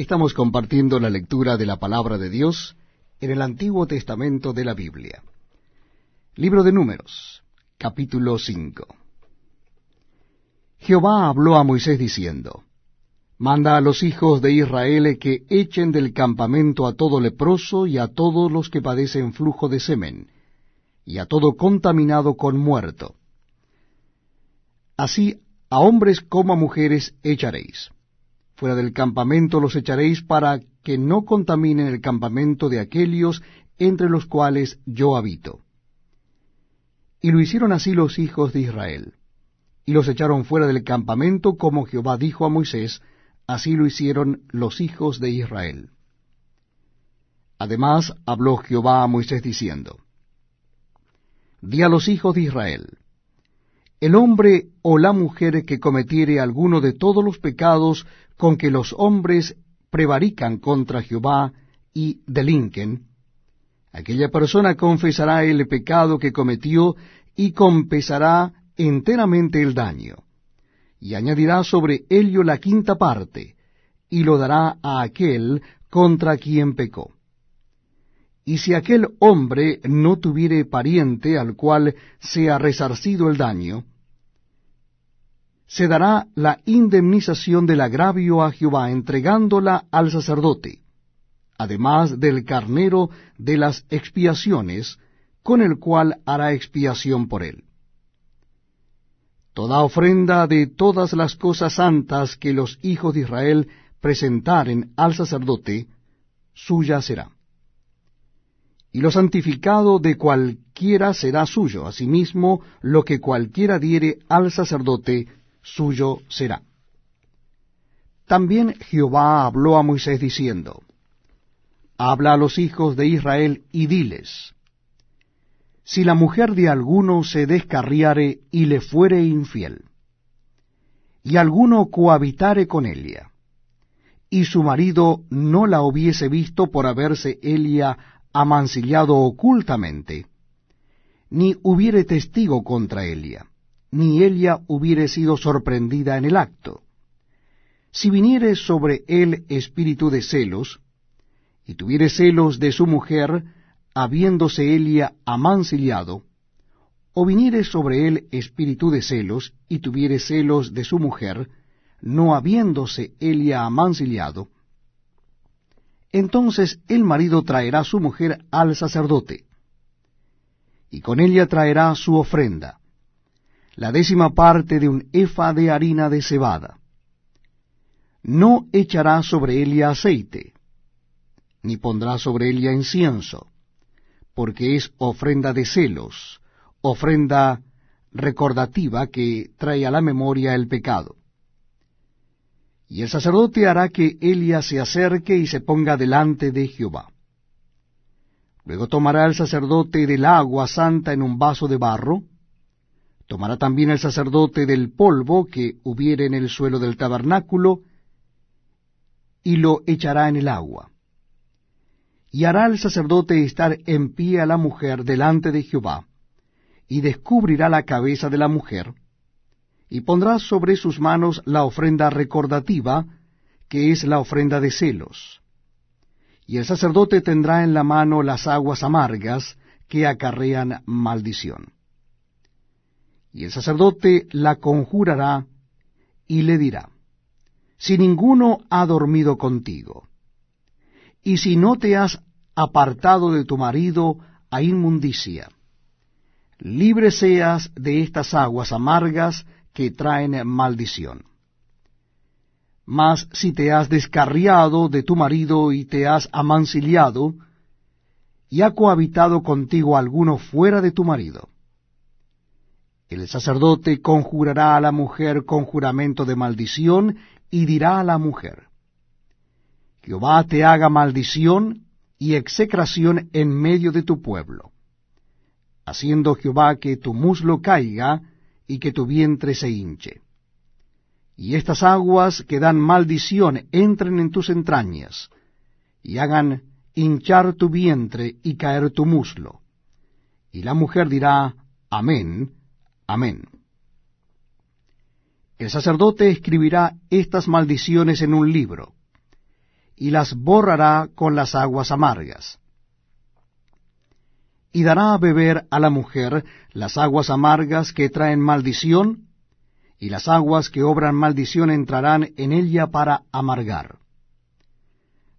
Estamos compartiendo la lectura de la palabra de Dios en el Antiguo Testamento de la Biblia. Libro de Números, capítulo 5. Jehová habló a Moisés diciendo, Manda a los hijos de Israel que echen del campamento a todo leproso y a todos los que padecen flujo de semen, y a todo contaminado con muerto. Así a hombres como a mujeres echaréis Fuera del campamento los echaréis para que no contaminen el campamento de aquellos entre los cuales yo habito. Y lo hicieron así los hijos de Israel. Y los echaron fuera del campamento como Jehová dijo a Moisés, así lo hicieron los hijos de Israel. Además habló Jehová a Moisés diciendo, Di a los hijos de Israel, el hombre o la mujer que cometiere alguno de todos los pecados con que los hombres prevarican contra Jehová y delinquen, aquella persona confesará el pecado que cometió y compensará enteramente el daño, y añadirá sobre ello la quinta parte, y lo dará a aquel contra quien pecó. Y si aquel hombre no tuviere pariente al cual sea resarcido el daño, se dará la indemnización del agravio a Jehová, entregándola al sacerdote, además del carnero de las expiaciones, con el cual hará expiación por él. Toda ofrenda de todas las cosas santas que los hijos de Israel presentaren al sacerdote, suya será. Y lo santificado de cualquiera será suyo, asimismo lo que cualquiera diere al sacerdote, suyo será. También Jehová habló a Moisés diciendo, Habla a los hijos de Israel y diles, Si la mujer de alguno se descarriare y le fuere infiel, y alguno cohabitare con ella, y su marido no la hubiese visto por haberse ella amancillado ocultamente, ni hubiere testigo contra ella, ni ella hubiere sido sorprendida en el acto. Si viniere sobre él espíritu de celos, y tuviere celos de su mujer, habiéndose ella amancillado, o viniere sobre él espíritu de celos, y tuviere celos de su mujer, no habiéndose ella amancillado, entonces el marido traerá su mujer al sacerdote, y con ella traerá su ofrenda, la décima parte de un efa de harina de cebada. No echará sobre ella aceite, ni pondrá sobre ella incienso, porque es ofrenda de celos, ofrenda recordativa que trae a la memoria el pecado. Y el sacerdote hará que Elia se acerque y se ponga delante de Jehová. Luego tomará el sacerdote del agua santa en un vaso de barro, Tomará también el sacerdote del polvo que hubiere en el suelo del tabernáculo, y lo echará en el agua. Y hará el sacerdote estar en pie a la mujer delante de Jehová, y descubrirá la cabeza de la mujer, y pondrá sobre sus manos la ofrenda recordativa, que es la ofrenda de celos. Y el sacerdote tendrá en la mano las aguas amargas que acarrean maldición. Y el sacerdote la conjurará y le dirá, si ninguno ha dormido contigo, y si no te has apartado de tu marido a inmundicia, libre seas de estas aguas amargas que traen maldición. Mas si te has descarriado de tu marido y te has amancillado, y ha cohabitado contigo alguno fuera de tu marido, el sacerdote conjurará a la mujer con juramento de maldición y dirá a la mujer, Jehová te haga maldición y execración en medio de tu pueblo, haciendo Jehová que tu muslo caiga y que tu vientre se hinche. Y estas aguas que dan maldición entren en tus entrañas, y hagan hinchar tu vientre y caer tu muslo. Y la mujer dirá, Amén, Amén. El sacerdote escribirá estas maldiciones en un libro, y las borrará con las aguas amargas. Y dará a beber a la mujer las aguas amargas que traen maldición, y las aguas que obran maldición entrarán en ella para amargar.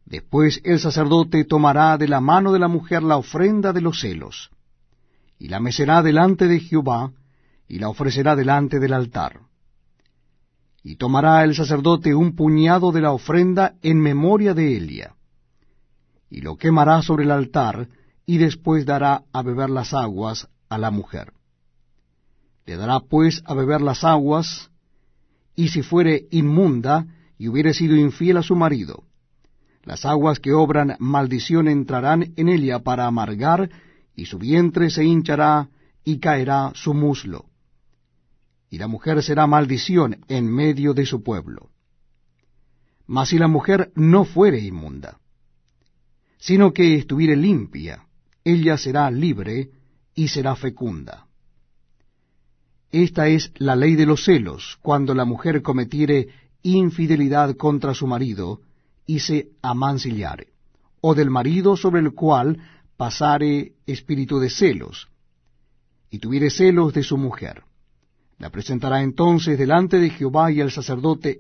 Después el sacerdote tomará de la mano de la mujer la ofrenda de los celos, y la mecerá delante de Jehová, y la ofrecerá delante del altar. Y tomará el sacerdote un puñado de la ofrenda en memoria de Elia, y lo quemará sobre el altar, y después dará a beber las aguas a la mujer. Le dará pues a beber las aguas, y si fuere inmunda y hubiere sido infiel a su marido, las aguas que obran maldición entrarán en ella para amargar, y su vientre se hinchará y caerá su muslo. Y la mujer será maldición en medio de su pueblo. Mas si la mujer no fuere inmunda, sino que estuviere limpia, ella será libre y será fecunda. Esta es la ley de los celos, cuando la mujer cometiere infidelidad contra su marido y se amancillare, o del marido sobre el cual pasare espíritu de celos, y tuviere celos de su mujer. La presentará entonces delante de Jehová y el sacerdote